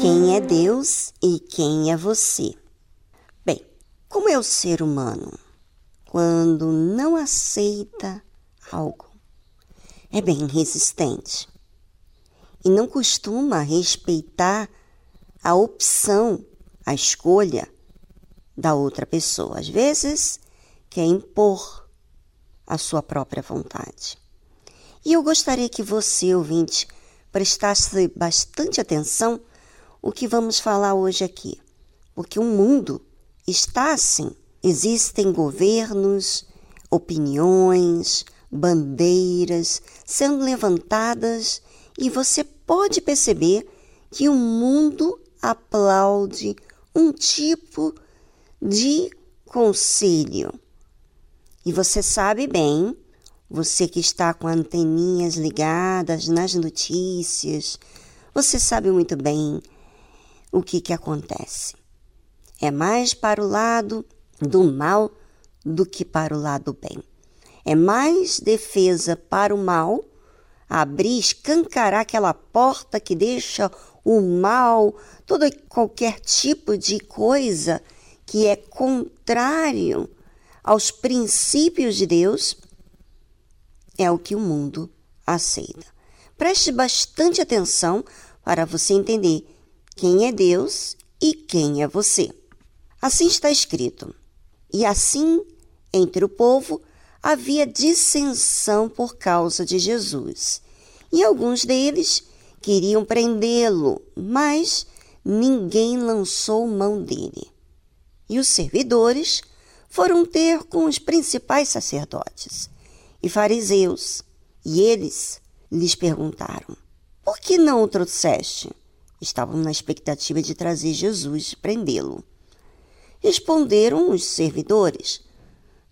Quem é Deus e quem é você? Bem, como é o ser humano quando não aceita algo? É bem resistente e não costuma respeitar a opção, a escolha da outra pessoa. Às vezes, quer impor a sua própria vontade. E eu gostaria que você, ouvinte, prestasse bastante atenção o que vamos falar hoje aqui, porque o mundo está assim. Existem governos, opiniões, bandeiras sendo levantadas e você pode perceber que o mundo aplaude um tipo de conselho. E você sabe bem, você que está com anteninhas ligadas nas notícias, você sabe muito bem o que, que acontece. É mais para o lado do mal do que para o lado bem. É mais defesa para o mal, abrir, escancarar aquela porta que deixa o mal, todo qualquer tipo de coisa que é contrário aos princípios de Deus, é o que o mundo aceita. Preste bastante atenção para você entender quem é Deus e quem é você. Assim está escrito: E assim, entre o povo, havia dissensão por causa de Jesus. E alguns deles queriam prendê-lo, mas ninguém lançou mão dele. E os servidores foram ter com os principais sacerdotes e fariseus, e eles lhes perguntaram: Por que não o trouxeste? Estavam na expectativa de trazer Jesus e prendê-lo. Responderam os servidores: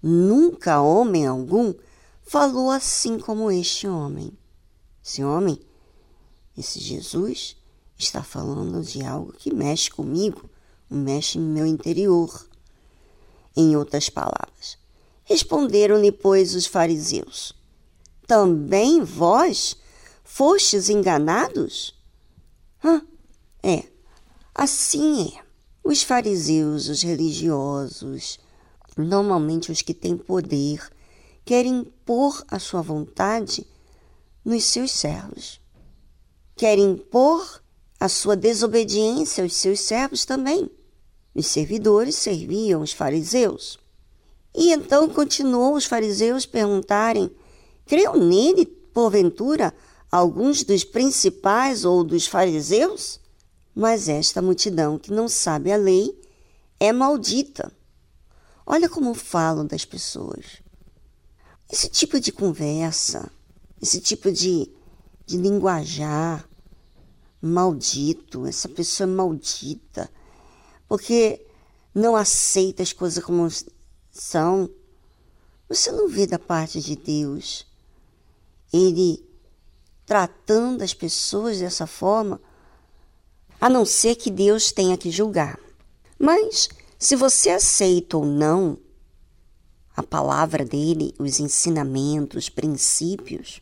Nunca homem algum falou assim como este homem. Esse homem, esse Jesus, está falando de algo que mexe comigo, mexe no meu interior. Em outras palavras, responderam-lhe, pois, os fariseus: Também vós fostes enganados? Hã? É, assim é. Os fariseus, os religiosos, normalmente os que têm poder, querem impor a sua vontade nos seus servos. Querem impor a sua desobediência aos seus servos também. Os servidores serviam os fariseus. E então continuou os fariseus perguntarem: Creu nele, porventura, alguns dos principais ou dos fariseus? Mas esta multidão que não sabe a lei é maldita. Olha como falam das pessoas. Esse tipo de conversa, esse tipo de, de linguajar maldito, essa pessoa é maldita, porque não aceita as coisas como são. Você não vê da parte de Deus ele tratando as pessoas dessa forma a não ser que Deus tenha que julgar. Mas se você aceita ou não a palavra dele, os ensinamentos, os princípios,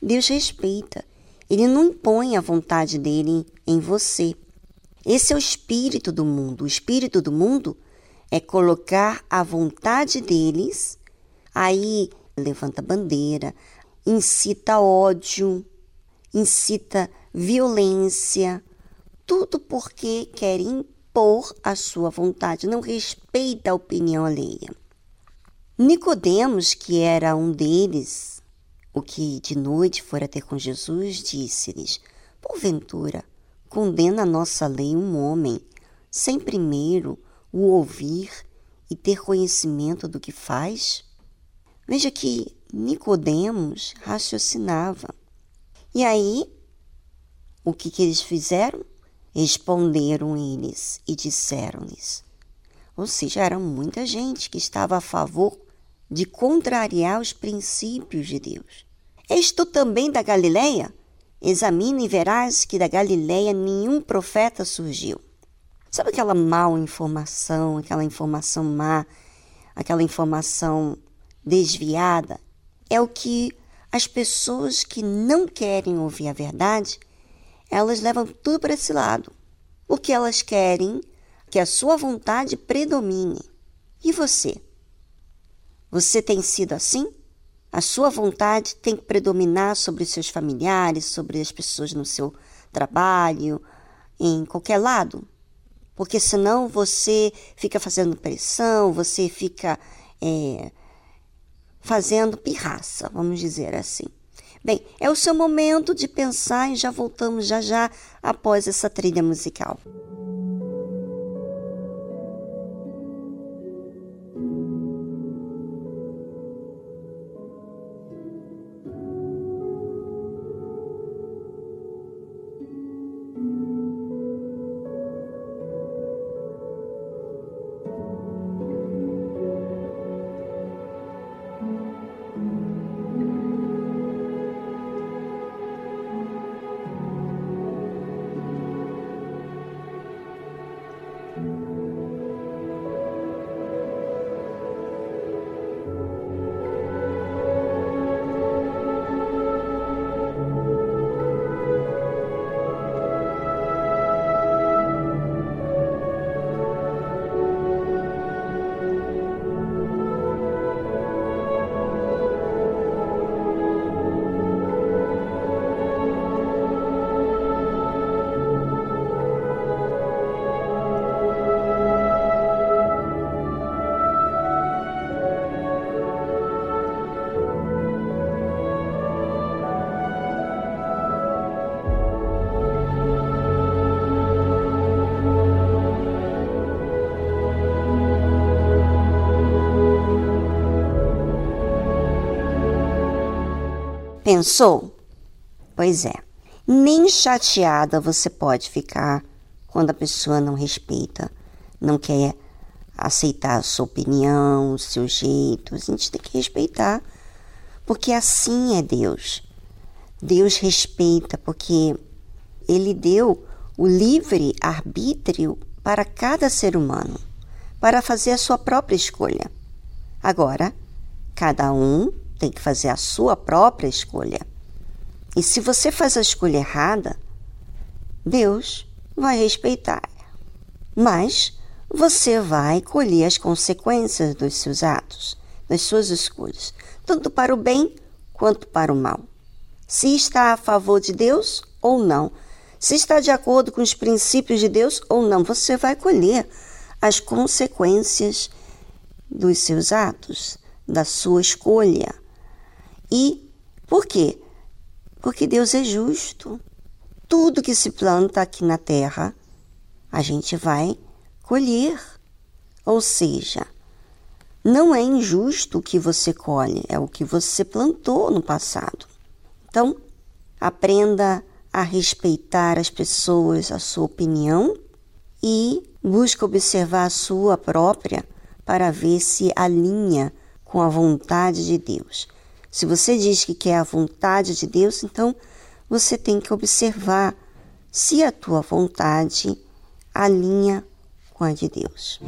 Deus respeita. Ele não impõe a vontade dele em você. Esse é o espírito do mundo. O espírito do mundo é colocar a vontade deles, aí levanta bandeira, incita ódio, incita violência, tudo porque quer impor a sua vontade, não respeita a opinião alheia. Nicodemos, que era um deles, o que de noite fora ter com Jesus, disse-lhes: Porventura, condena a nossa lei um homem, sem primeiro o ouvir e ter conhecimento do que faz? Veja que Nicodemos raciocinava. E aí, o que, que eles fizeram? Responderam eles e disseram-lhes. Ou seja, era muita gente que estava a favor de contrariar os princípios de Deus. És tu também da Galileia? Examina e verás que da Galileia nenhum profeta surgiu. Sabe aquela mal informação, aquela informação má, aquela informação desviada? É o que as pessoas que não querem ouvir a verdade, elas levam tudo para esse lado, porque elas querem que a sua vontade predomine. E você? Você tem sido assim? A sua vontade tem que predominar sobre os seus familiares, sobre as pessoas no seu trabalho, em qualquer lado? Porque senão você fica fazendo pressão, você fica é, fazendo pirraça, vamos dizer assim. Bem, é o seu momento de pensar e já voltamos já já após essa trilha musical. Pensou? Pois é, nem chateada você pode ficar quando a pessoa não respeita, não quer aceitar a sua opinião, o seu jeito. A gente tem que respeitar, porque assim é Deus. Deus respeita, porque Ele deu o livre arbítrio para cada ser humano, para fazer a sua própria escolha. Agora, cada um tem que fazer a sua própria escolha. E se você faz a escolha errada, Deus vai respeitar. Mas você vai colher as consequências dos seus atos, das suas escolhas, tanto para o bem quanto para o mal. Se está a favor de Deus ou não, se está de acordo com os princípios de Deus ou não, você vai colher as consequências dos seus atos, da sua escolha. E por quê? Porque Deus é justo. Tudo que se planta aqui na terra, a gente vai colher. Ou seja, não é injusto o que você colhe, é o que você plantou no passado. Então, aprenda a respeitar as pessoas, a sua opinião e busque observar a sua própria para ver se alinha com a vontade de Deus. Se você diz que quer a vontade de Deus, então você tem que observar se a tua vontade alinha com a de Deus.